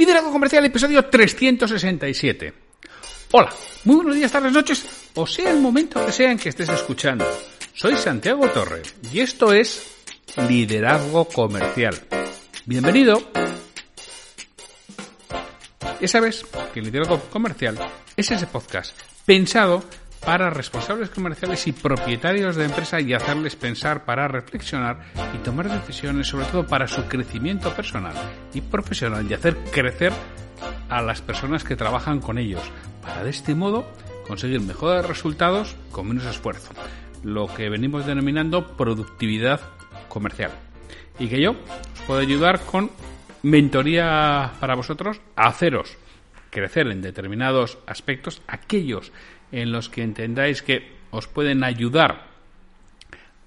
Liderazgo Comercial, episodio 367. Hola, muy buenos días, tardes, noches, o sea el momento que sea en que estés escuchando. Soy Santiago Torre y esto es Liderazgo Comercial. Bienvenido. Ya sabes que Liderazgo Comercial es ese podcast pensado para responsables comerciales y propietarios de empresa y hacerles pensar para reflexionar y tomar decisiones, sobre todo para su crecimiento personal y profesional y hacer crecer a las personas que trabajan con ellos, para de este modo conseguir mejores resultados con menos esfuerzo, lo que venimos denominando productividad comercial. Y que yo os puedo ayudar con mentoría para vosotros a haceros crecer en determinados aspectos, aquellos en los que entendáis que os pueden ayudar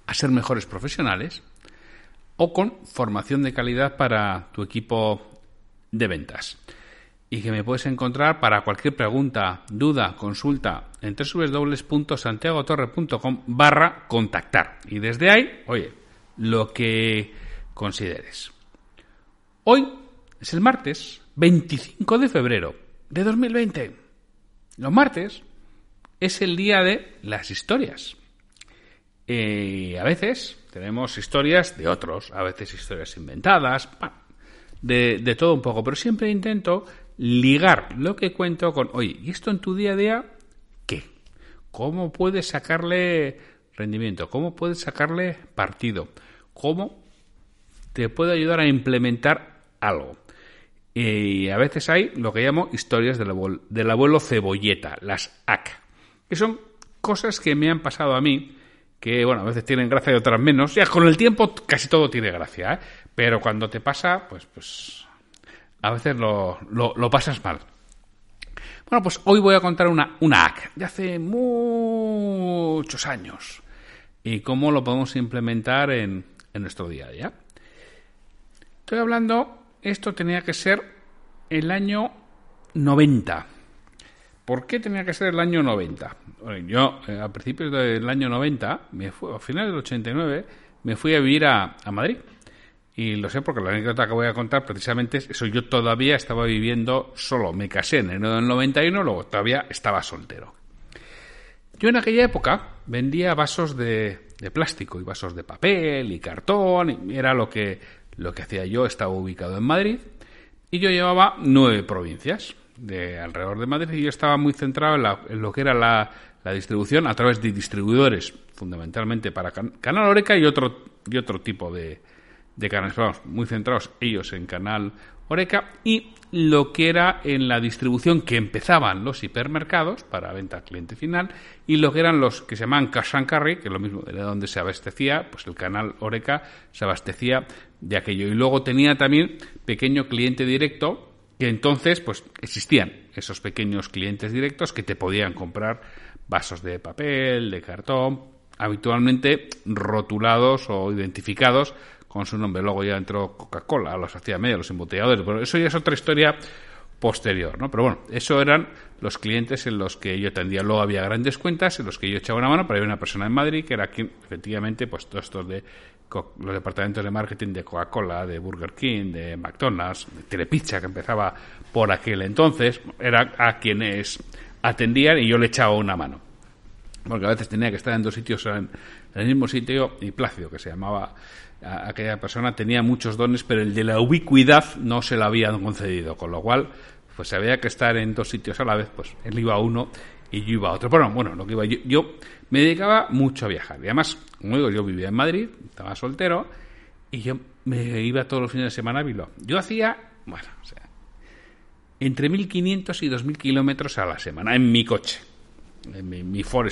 a ser mejores profesionales o con formación de calidad para tu equipo de ventas. Y que me puedes encontrar para cualquier pregunta, duda, consulta en www.santiagotorre.com barra contactar. Y desde ahí, oye, lo que consideres. Hoy es el martes 25 de febrero de 2020. Los martes es el día de las historias. A veces tenemos historias de otros, a veces historias inventadas, de, de, todo un poco, pero siempre intento ligar lo que cuento con, oye, ¿y esto en tu día a día qué? ¿Cómo puedes sacarle rendimiento? ¿Cómo puedes sacarle partido? ¿Cómo te puede ayudar a implementar algo? Y a veces hay lo que llamo historias del abuelo, del abuelo cebolleta, las AC que son cosas que me han pasado a mí, que bueno, a veces tienen gracia y otras menos. Ya con el tiempo casi todo tiene gracia, ¿eh? pero cuando te pasa, pues, pues a veces lo, lo, pasas mal. Bueno, pues hoy voy a contar una, una hack de hace muchos años y cómo lo podemos implementar en, en nuestro día a día. Estoy hablando, esto tenía que ser el año 90. ¿Por qué tenía que ser el año 90? yo, eh, a principios del año 90, me fui, a finales del 89, me fui a vivir a, Madrid. Y lo sé porque la anécdota que voy a contar precisamente es eso. Yo todavía estaba viviendo solo. Me casé en enero del 91, luego todavía estaba soltero. Yo en aquella época vendía vasos de, de plástico y vasos de papel y cartón. Y era lo que, lo que hacía yo. Estaba ubicado en Madrid. Y yo llevaba nueve provincias de alrededor de Madrid y yo estaba muy centrado en, lo que era la, distribución a través de distribuidores, fundamentalmente para Canal Oreca y otro, y otro tipo de, de canales, vamos, muy centrados ellos en Canal Oreca y lo que era en la distribución que empezaban los hipermercados para venta al cliente final y lo que eran los que se llaman cash and carry, que es lo mismo de donde se abastecía, pues el canal Oreca se abastecía de aquello. Y luego tenía también pequeño cliente directo entonces pues existían esos pequeños clientes directos que te podían comprar vasos de papel, de cartón, habitualmente rotulados o identificados con su nombre. Luego ya entró Coca-Cola, los hacía medio, los embotelladores, pero eso ya es otra historia posterior, ¿no? Pero bueno, eso eran los clientes en los que yo tendía. Luego había grandes cuentas en los que yo echaba una mano, pero había una persona en Madrid que era quien, efectivamente, pues todos estos de los departamentos de marketing de Coca-Cola, de Burger King, de McDonald's, de Telepizza, que empezaba por aquel entonces, era a quienes atendían y yo le echaba una mano. Porque a veces tenía que estar en dos sitios en, el mismo sitio y Plácido, que se llamaba aquella persona, tenía muchos dones, pero el de la ubicuidad no se lo habían concedido, con lo cual pues había que estar en dos sitios a la vez, pues él iba a uno y yo iba a otro. Bueno, bueno, lo que iba yo, yo me dedicaba mucho a viajar. Y además, como digo, yo vivía en Madrid, estaba soltero, y yo me iba todos los fines de semana a Bilbao. Yo hacía, bueno, o sea, entre 1.500 y 2.000 kilómetros a la semana en mi coche, en mi, mi Core.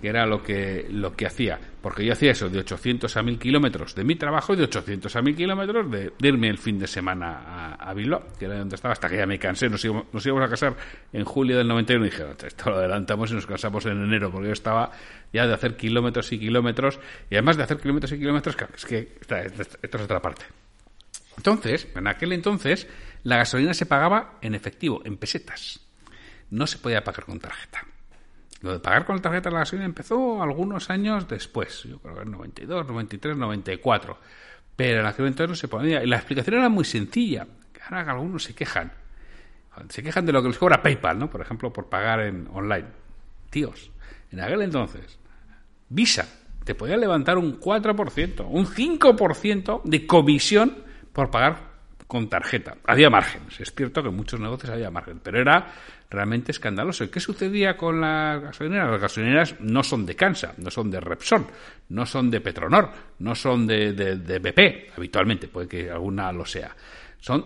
Que era lo que, lo que hacía. Porque yo hacía eso de 800 a 1000 kilómetros de mi trabajo y de 800 a 1000 kilómetros de, irme el fin de semana a, a Bilbao, que era donde estaba, hasta que ya me cansé. Nos íbamos, nos íbamos a casar en julio del 91 y dije, esto lo adelantamos y nos casamos en enero, porque yo estaba ya de hacer kilómetros y kilómetros, y además de hacer kilómetros y kilómetros, es que esta, esto es otra parte. Entonces, en aquel entonces, la gasolina se pagaba en efectivo, en pesetas. No se podía pagar con tarjeta. Lo de pagar con la tarjeta de la gasolina empezó algunos años después, yo creo que en 92, 93, 94. Pero en aquel entonces no se podía. Y la explicación era muy sencilla. Ahora algunos se quejan. Se quejan de lo que les cobra PayPal, ¿no? Por ejemplo, por pagar en online. Tíos, en aquel entonces, Visa te podía levantar un 4%, un 5% de comisión por pagar con tarjeta. Había márgenes, es cierto que en muchos negocios había margen, pero era realmente escandaloso. ¿Y qué sucedía con las gasolineras? Las gasolineras no son de Cansa, no son de Repsol, no son de Petronor, no son de, de, BP, habitualmente, puede que alguna lo sea. Son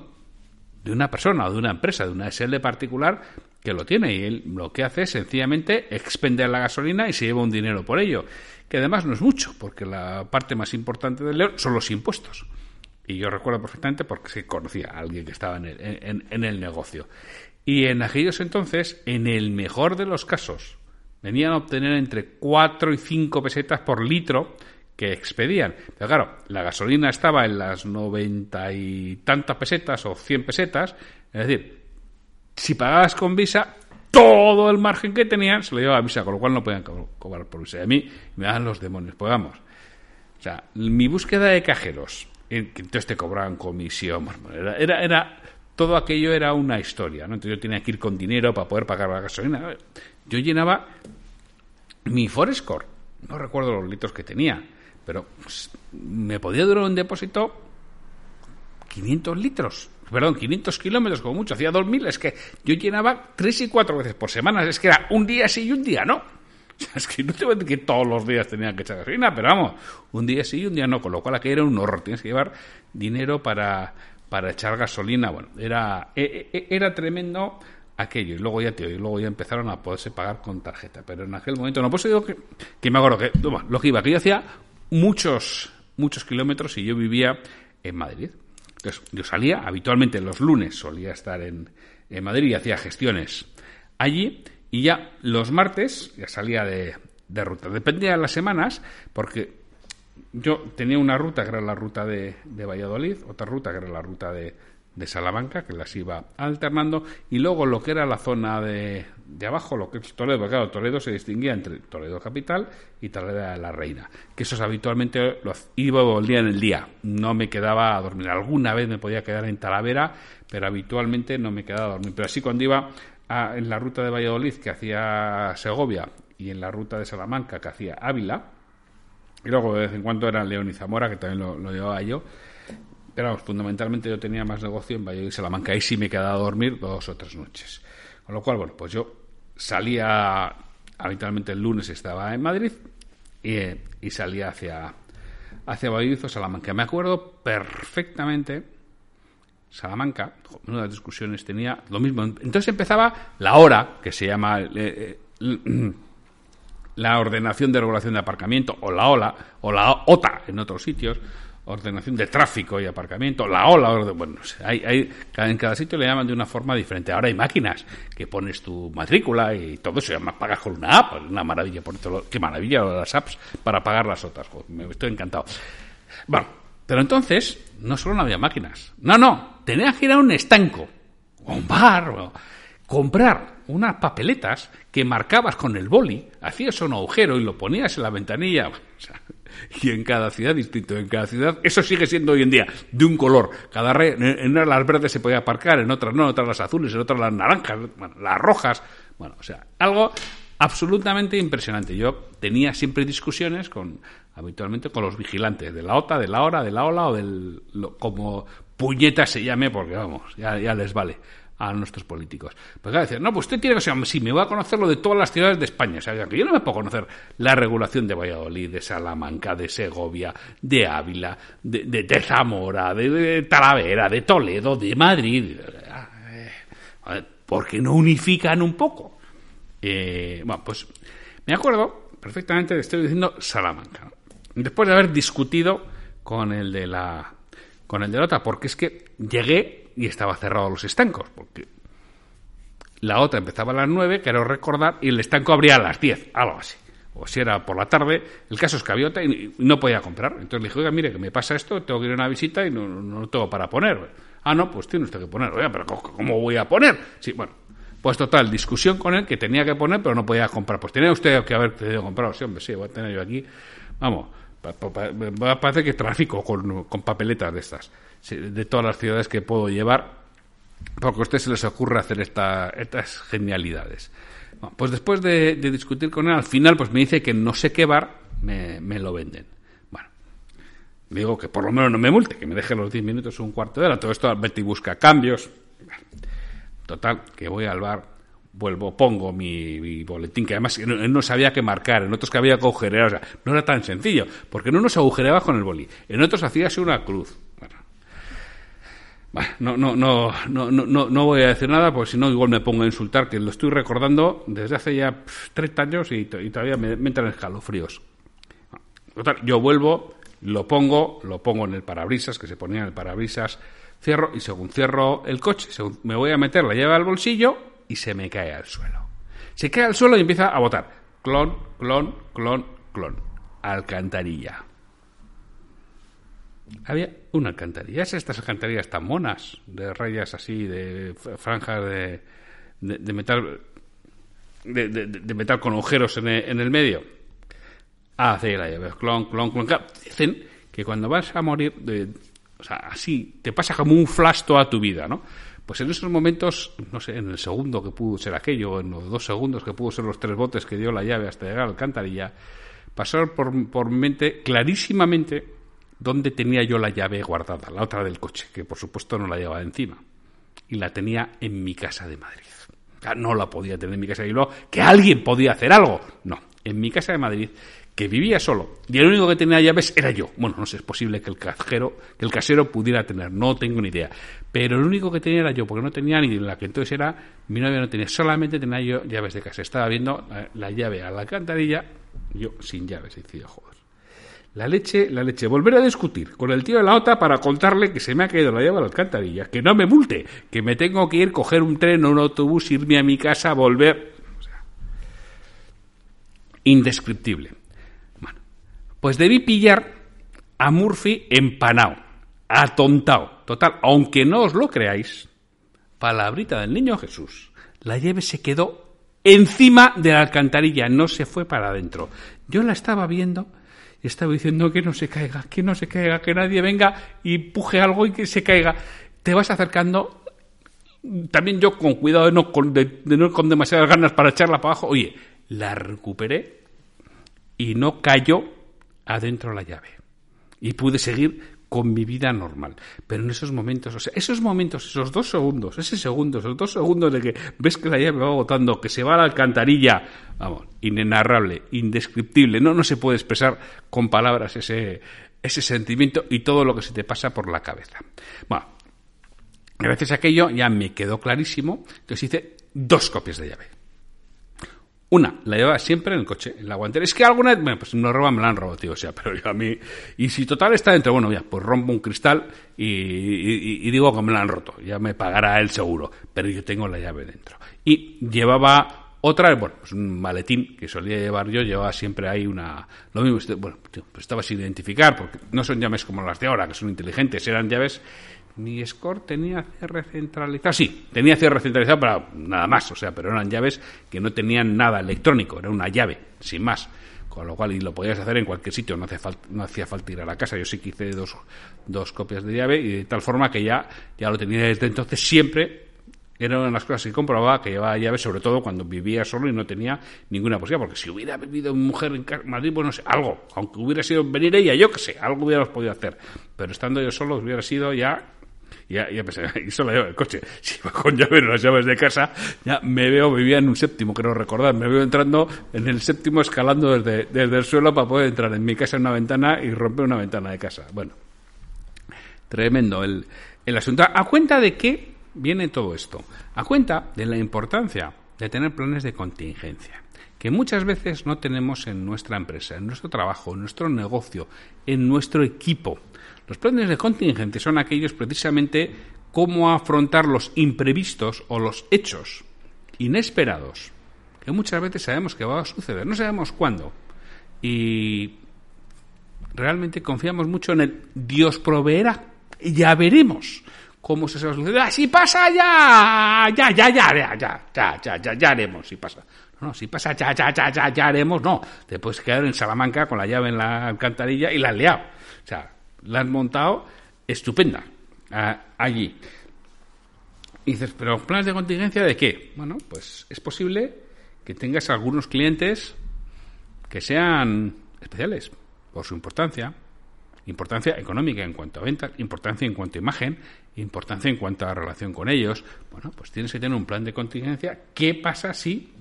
de una persona o de una empresa, de una SL particular que lo tiene y él lo que hace es sencillamente expender la gasolina y se lleva un dinero por ello, que además no es mucho, porque la parte más importante del león son los impuestos. Y yo recuerdo perfectamente porque se conocía a alguien que estaba en el, en, el negocio. Y en aquellos entonces, en el mejor de los casos, venían a obtener entre 4 y 5 pesetas por litro que expedían. Pero claro, la gasolina estaba en las 90 y tantas pesetas o 100 pesetas. Es decir, si pagabas con Visa, todo el margen que tenían se lo llevaba a Visa, con lo cual no podían cobrar por Visa. Y a mí me dan los demonios. Pues vamos. O sea, mi búsqueda de cajeros entonces te cobraban comisión. Era, era, era, todo aquello era una historia, ¿no? Entonces yo tenía que ir con dinero para poder pagar la gasolina. Yo llenaba mi Forescore, no recuerdo los litros que tenía, pero pues, me podía durar un depósito 500 litros, perdón, 500 kilómetros como mucho, hacía 2000, es que yo llenaba tres y cuatro veces por semana, es que era un día sí y un día no. Es que no te voy a decir que todos los días tenían que echar gasolina, pero vamos, un día sí y un día no, con lo cual aquí era un horror. Tienes que llevar dinero para, para echar gasolina. Bueno, era, e, e, era tremendo aquello. Y luego ya, tío, y luego ya empezaron a poderse pagar con tarjeta. Pero en aquel momento, no, pues digo que, que me acuerdo que, lo que iba, que yo hacía muchos, muchos kilómetros y yo vivía en Madrid. Entonces, yo salía, habitualmente los lunes solía estar en, en Madrid y hacía gestiones allí y ya los martes ya salía de, ruta. Dependía de las semanas, porque yo tenía una ruta que era la ruta de, de Valladolid, otra ruta que era la ruta de, de, Salamanca, que las iba alternando, y luego lo que era la zona de, de abajo, lo que es Toledo, claro, Toledo se distinguía entre Toledo capital y Toledo de la Reina, que esos habitualmente lo iba o volvía en el día, no me quedaba a dormir. Alguna vez me podía quedar en Talavera, pero habitualmente no me quedaba a dormir. Pero así cuando iba en la ruta de Valladolid que hacía Segovia y en la ruta de Salamanca que hacía Ávila. Y luego de vez en cuando era León y Zamora, que también lo, llevaba yo. Pero fundamentalmente yo tenía más negocio en Valladolid y Salamanca. Ahí sí me quedaba a dormir dos o tres noches. Con lo cual, bueno, pues yo salía, habitualmente el lunes estaba en Madrid y, y salía hacia, hacia Valladolid Salamanca. Me acuerdo perfectamente Salamanca, las discusiones tenía lo mismo. Entonces empezaba la hora, que se llama eh, eh, la ordenación de regulación de aparcamiento, o la OLA, o la OTA en otros sitios, ordenación de tráfico y aparcamiento, la OLA, bueno, hay, en cada sitio le llaman de una forma diferente. Ahora hay máquinas que pones tu matrícula y todo eso, además pagas con una app, una maravilla, por qué maravilla las apps para pagar las otras. me estoy encantado. Bueno, pero entonces no solo no había máquinas, no, no, tenías que ir a un estanco, o un bar, o comprar unas papeletas que marcabas con el boli, hacías un agujero y lo ponías en la ventanilla. y en cada ciudad distinto, en cada ciudad, eso sigue siendo hoy en día de un color. Cada re, en unas las verdes se podía aparcar, en otras no, en otras las azules, en otras las naranjas, las rojas. Bueno, o sea, algo absolutamente impresionante. Yo tenía siempre discusiones con habitualmente con los vigilantes de la OTA, de la hora, de la ola o del como puñeta se llame, porque vamos, ya, ya les vale a nuestros políticos. Pues claro, decir, no, pues usted tiene que ser, sí, me voy a conocer lo de todas las ciudades de España. O sea, que yo no me puedo conocer la regulación de Valladolid, de Salamanca, de Segovia, de Ávila, de, de, Zamora, de, Talavera, de Toledo, de Madrid. ¿Por qué no unifican un poco? Eh, bueno, pues me acuerdo perfectamente estoy diciendo Salamanca. Después de haber discutido con el de la con el de la otra, porque es que llegué y estaba cerrado los estancos, porque la otra empezaba a las 9, quiero recordar, y el estanco abría a las 10, algo así. O si era por la tarde, el caso es que había otra y no podía comprar. Entonces le dije, oiga, mire, que me pasa esto, tengo que ir a una visita y no, no tengo para poner. Ah, no, pues tiene usted que poner. Oiga, pero ¿cómo voy a poner? Sí, bueno, pues total, discusión con él que tenía que poner, pero no podía comprar. Pues tenía usted que haber tenido comprado. Sí, hombre, sí, voy a tener yo aquí. Vamos, parece que tráfico con, con papeletas de estas, de todas las ciudades que puedo llevar, porque a usted se les ocurre hacer esta, estas genialidades. pues después de, discutir con él, al final pues me dice que no sé qué bar me, lo venden. Bueno, digo que por lo menos no me multe, que me deje los 10 minutos un cuarto de hora. Todo esto Betty busca cambios. Total, que voy al bar vuelvo, pongo mi, boletín, que además él no sabía qué marcar, en otros que había que agujerear, o sea, no era tan sencillo, porque en unos agujereaba con el boli, en otros hacíase una cruz. Bueno, no, no, no, no, no, no voy a decir nada, porque si no, igual me pongo a insultar, que lo estoy recordando desde hace ya 30 años y, todavía me, me, entran escalofríos. Total, yo vuelvo, lo pongo, lo pongo en el parabrisas, que se ponía en el parabrisas, cierro y según cierro el coche, me voy a meter la llave al bolsillo y se me cae al suelo. Se cae al suelo y empieza a botar. Clon, clon, clon, clon. Alcantarilla. Había una alcantarilla. Es estas alcantarillas tan monas, de rayas así, de franjas de, de, metal de, metal con agujeros en el, medio. Hace la llave. Clon, clon, clon. Dicen que cuando vas a morir, o sea, así, te pasa como un flash toda tu vida, ¿no? Pues en esos momentos, no sé, en el segundo que pudo ser aquello, en los dos segundos que pudo ser los tres botes que dio la llave hasta llegar al alcantarilla, pasaron por, por mente clarísimamente dónde tenía yo la llave guardada, la otra del coche, que por supuesto no la llevaba encima. Y la tenía en mi casa de Madrid. no la podía tener en mi casa de Bilbao, que alguien podía hacer algo. No, en mi casa de Madrid que vivía solo y el único que tenía llaves era yo. Bueno, no sé, es posible que el cajero, que el casero pudiera tener, no tengo ni idea. Pero el único que tenía era yo, porque no tenía ni la que entonces era, mi novia no tenía, solamente tenía yo llaves de casa. Estaba viendo la, llave a la alcantarilla, yo sin llaves, y decía, joder. La leche, la leche. Volver a discutir con el tío de la otra para contarle que se me ha caído la llave a la alcantarilla, que no me multe, que me tengo que ir, coger un tren o un autobús, irme a mi casa, volver. indescriptible. Pues debí pillar a Murphy empanado, atontado. Total, aunque no os lo creáis, palabrita del niño Jesús, la llave se quedó encima de la alcantarilla, no se fue para adentro. Yo la estaba viendo y estaba diciendo que no se caiga, que no se caiga, que nadie venga y puje algo y que se caiga. Te vas acercando, también yo con cuidado de no con, no con demasiadas ganas para echarla para abajo. Oye, la recuperé y no cayó adentro la llave. Y pude seguir con mi vida normal. Pero en esos momentos, o sea, esos momentos, esos dos segundos, ese segundo, esos dos segundos de que ves que la llave va botando, que se va a la alcantarilla, vamos, inenarrable, indescriptible, no, no se puede expresar con palabras ese, ese sentimiento y todo lo que se te pasa por la cabeza. Bueno, gracias a aquello ya me quedó clarísimo, entonces hice dos copias de llave. Una, la llevaba siempre en el coche, en la guantera. Es que alguna vez, bueno, pues me lo roban, me la han robado, tío, o sea, pero yo a mí... Y si total está dentro, bueno, ya, pues rompo un cristal y, digo que me la han roto, ya me pagará el seguro, pero yo tengo la llave dentro. Y llevaba otra, bueno, pues un maletín que solía llevar yo, llevaba siempre ahí una... Lo mismo, este, bueno, pues estaba sin identificar, porque no son llaves como las de ahora, que son inteligentes, eran llaves mi Score tenía cierre centralizado. Sí, tenía cierre centralizado para nada más, o sea, pero eran llaves que no tenían nada electrónico, era una llave, sin más. Con lo cual, y lo podías hacer en cualquier sitio, no, hacía falta, no hacía falta ir a la casa. Yo sí que hice dos, dos copias de llave y de tal forma que ya, ya lo tenía desde entonces siempre era una las cosas que comprobaba que llevaba llaves, sobre todo cuando vivía solo y no tenía ninguna posibilidad. Porque si hubiera vivido mujer en Madrid, pues no sé, algo, aunque hubiera sido venir ella, yo qué sé, algo hubiera podido hacer. Pero estando yo solo, hubiera sido ya ya, ya pensé, y solo llevo el coche. Si va con llave las llaves de casa, ya me veo, vivía en un séptimo, creo recordar, me veo entrando en el séptimo escalando desde, desde el suelo para poder entrar en mi casa en una ventana y romper una ventana de casa. Bueno, tremendo el, el asunto. ¿A cuenta de qué viene todo esto? A cuenta de la importancia de tener planes de contingencia. que muchas veces no tenemos en nuestra empresa, en nuestro trabajo, en nuestro negocio, en nuestro equipo. Los planes de contingente son aquellos precisamente cómo afrontar los imprevistos o los hechos inesperados que muchas veces sabemos que va a suceder, no sabemos cuándo. Y realmente confiamos mucho en el Dios proveerá. Ya veremos cómo se va a suceder. ¡Ah, si pasa ya! Ya, ya, ya, ya, ya, ya, ya, ya, ya haremos si pasa. No, no, si pasa ya, ya, ya, ya, ya haremos, no. Te puedes quedar en Salamanca con la llave en la alcantarilla y la has liado. O sea, la has montado estupenda allí. Y dices, ¿pero planes de contingencia de qué? Bueno, pues es posible que tengas algunos clientes que sean especiales por su importancia, importancia económica en cuanto a ventas, importancia en cuanto a imagen, importancia en cuanto a relación con ellos. Bueno, pues tienes que tener un plan de contingencia. ¿Qué pasa si?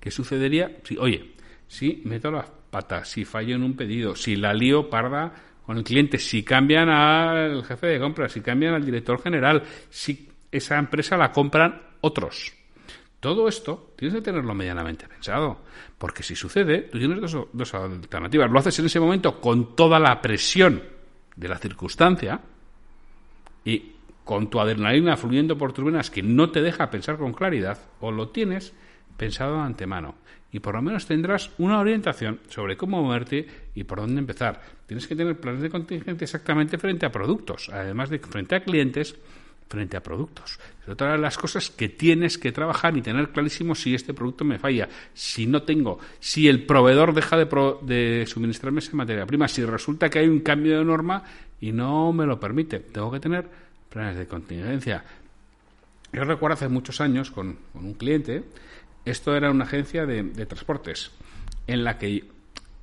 ¿Qué sucedería si, oye, si meto las patas, si fallo en un pedido, si la lío parda con el cliente, si cambian al jefe de compras, si cambian al director general, si esa empresa la compran otros? Todo esto tienes que tenerlo medianamente pensado, porque si sucede, tú tienes dos, alternativas. Lo haces en ese momento con toda la presión de la circunstancia y con tu adrenalina fluyendo por tus venas que no te deja pensar con claridad, o lo tienes pensado de antemano. Y por lo menos tendrás una orientación sobre cómo moverte y por dónde empezar. Tienes que tener planes de contingencia exactamente frente a productos, además de frente a clientes frente a productos. Es otra de las cosas que tienes que trabajar y tener clarísimo si este producto me falla, si no tengo, si el proveedor deja de, de suministrarme esa materia prima, si resulta que hay un cambio de norma y no me lo permite. Tengo que tener planes de contingencia. Yo recuerdo hace muchos años con, un cliente, esto era una agencia de, transportes, en la que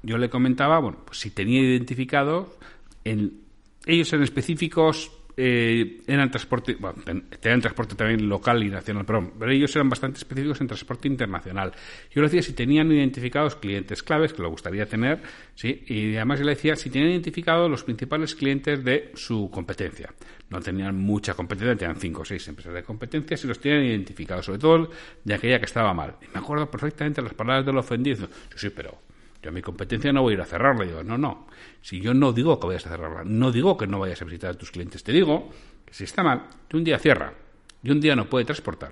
yo le comentaba, bueno, pues si tenía identificado en ellos en específicos eh, eran transporte, bueno, tenían transporte también local y nacional, pero, ellos eran bastante específicos en transporte internacional. Yo le decía si tenían identificados clientes claves, que lo gustaría tener, ¿sí? y además yo le decía si tenían identificados los principales clientes de su competencia. No tenían mucha competencia, tenían cinco o seis empresas de competencia, si los tenían identificados, sobre todo de aquella que estaba mal. Y me acuerdo perfectamente las palabras del ofendido. Yo sí, pero yo a mi competencia no voy a ir a cerrarla. Digo, no, no. Si yo no digo que vayas a cerrarla, no digo que no vayas a visitar a tus clientes, te digo que si está mal, tú un día cierra y un día no puede transportar.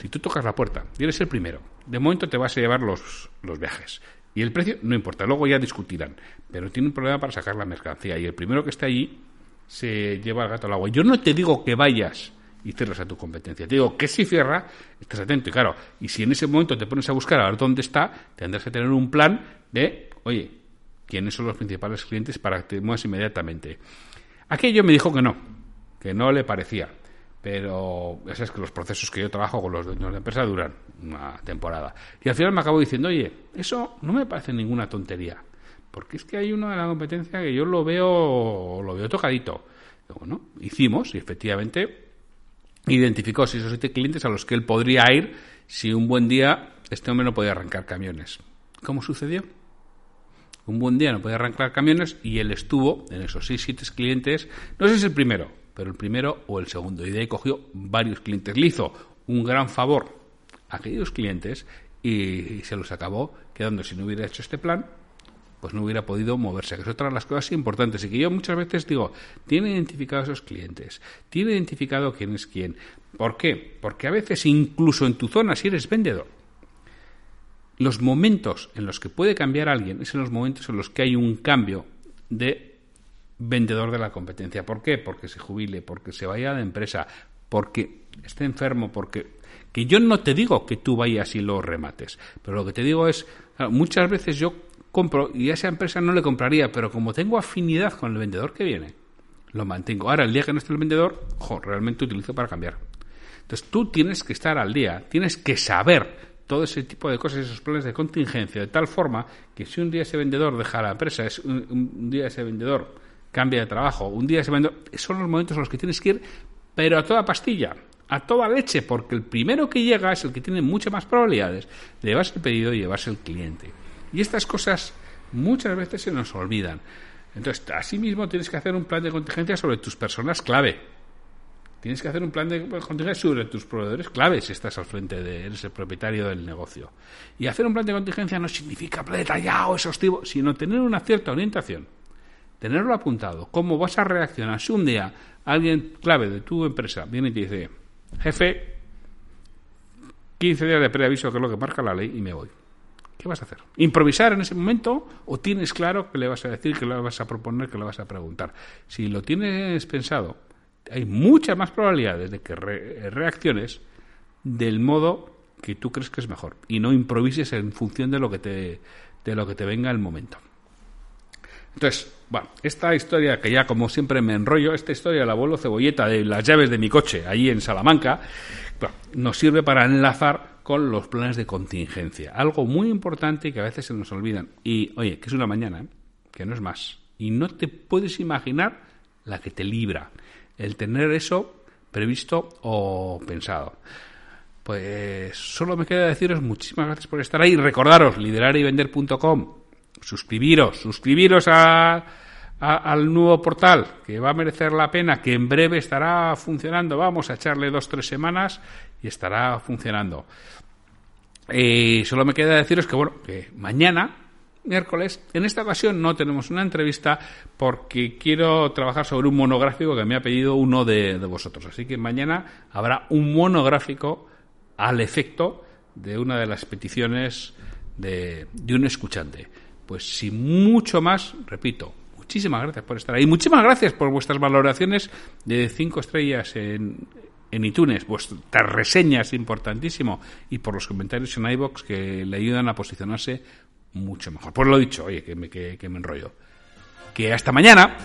Si tú tocas la puerta y eres el primero, de momento te vas a llevar los, los viajes. Y el precio no importa, luego ya discutirán. Pero tiene un problema para sacar la mercancía. Y el primero que está allí se lleva el gato al agua. Yo no te digo que vayas y cierras a tu competencia. Te digo que si cierra, estás atento. Y claro, y si en ese momento te pones a buscar a ver dónde está, tendrás que tener un plan de, oye, ¿quiénes son los principales clientes para que te muevas inmediatamente? Aquello me dijo que no, que no le parecía. Pero ya sabes que los procesos que yo trabajo con los dueños de empresa duran una temporada. Y al final me acabo diciendo, oye, eso no me parece ninguna tontería. Porque es que hay uno de la competencia que yo lo veo, lo veo tocadito. Bueno, hicimos y efectivamente identificó seis o siete clientes a los que él podría ir si un buen día este hombre no podía arrancar camiones. ¿Cómo sucedió? Un buen día no podía arrancar camiones y él estuvo en esos seis, siete clientes, no sé si es el primero, pero el primero o el segundo. Y de ahí cogió varios clientes. Le hizo un gran favor a aquellos clientes y se los acabó quedando si no hubiera hecho este plan pues no hubiera podido moverse, que es otra de las cosas importantes y que yo muchas veces digo, tiene identificado a esos clientes, tiene identificado quién es quién. ¿Por qué? Porque a veces incluso en tu zona, si eres vendedor, los momentos en los que puede cambiar alguien es en los momentos en los que hay un cambio de vendedor de la competencia. ¿Por qué? Porque se jubile, porque se vaya de empresa, porque esté enfermo, porque que yo no te digo que tú vayas y lo remates, pero lo que te digo es, muchas veces yo compro y a esa empresa no le compraría, pero como tengo afinidad con el vendedor que viene, lo mantengo. Ahora, el día que no esté el vendedor, jo, realmente utilizo para cambiar. Entonces, tú tienes que estar al día, tienes que saber todo ese tipo de cosas, esos planes de contingencia, de tal forma que si un día ese vendedor deja la empresa, es un, día ese vendedor cambia de trabajo, un día ese vendedor, son los momentos en los que tienes que ir, pero a toda pastilla, a toda leche, porque el primero que llega es el que tiene muchas más probabilidades de llevarse el pedido y llevarse el cliente. Y estas cosas muchas veces se nos olvidan. Entonces, asimismo, tienes que hacer un plan de contingencia sobre tus personas clave. Tienes que hacer un plan de contingencia sobre tus proveedores claves si estás al frente de eres el propietario del negocio. Y hacer un plan de contingencia no significa detallado, exhaustivo, sino tener una cierta orientación. Tenerlo apuntado. ¿Cómo vas a reaccionar si un día alguien clave de tu empresa viene y te dice, jefe, 15 días de preaviso, que es lo que marca la ley, y me voy? ¿Qué vas a hacer? ¿Improvisar en ese momento o tienes claro que le vas a decir, que le vas a proponer, que le vas a preguntar? Si lo tienes pensado, hay muchas más probabilidades de que reacciones del modo que tú crees que es mejor y no improvises en función de lo que te, de lo que te venga el momento. Entonces, bueno, esta historia que ya como siempre me enrollo, esta historia del abuelo cebolleta de las llaves de mi coche allí en Salamanca, nos sirve para enlazar con los planes de contingencia. Algo muy importante que a veces se nos olvidan. Y oye, que es una mañana, ¿eh? que no es más. Y no te puedes imaginar la que te libra el tener eso previsto o pensado. Pues solo me queda deciros muchísimas gracias por estar ahí. Recordaros, liderarivender.com. Suscribiros, suscribiros a, al nuevo portal, que va a merecer la pena, que en breve estará funcionando. Vamos a echarle dos, tres semanas y estará funcionando. Eh, solo me queda deciros que, bueno, que mañana miércoles. En esta ocasión no tenemos una entrevista porque quiero trabajar sobre un monográfico que me ha pedido uno de, vosotros. Así que mañana habrá un monográfico al efecto de una de las peticiones de, de un escuchante. Pues sin mucho más, repito, muchísimas gracias por estar ahí. Muchísimas gracias por vuestras valoraciones de cinco estrellas en, en iTunes, vuestras reseñas importantísimo y por los comentarios en iBox que le ayudan a posicionarse mucho mejor. Pues lo dicho, oye, que me, que, que me enrollo. Que hasta mañana.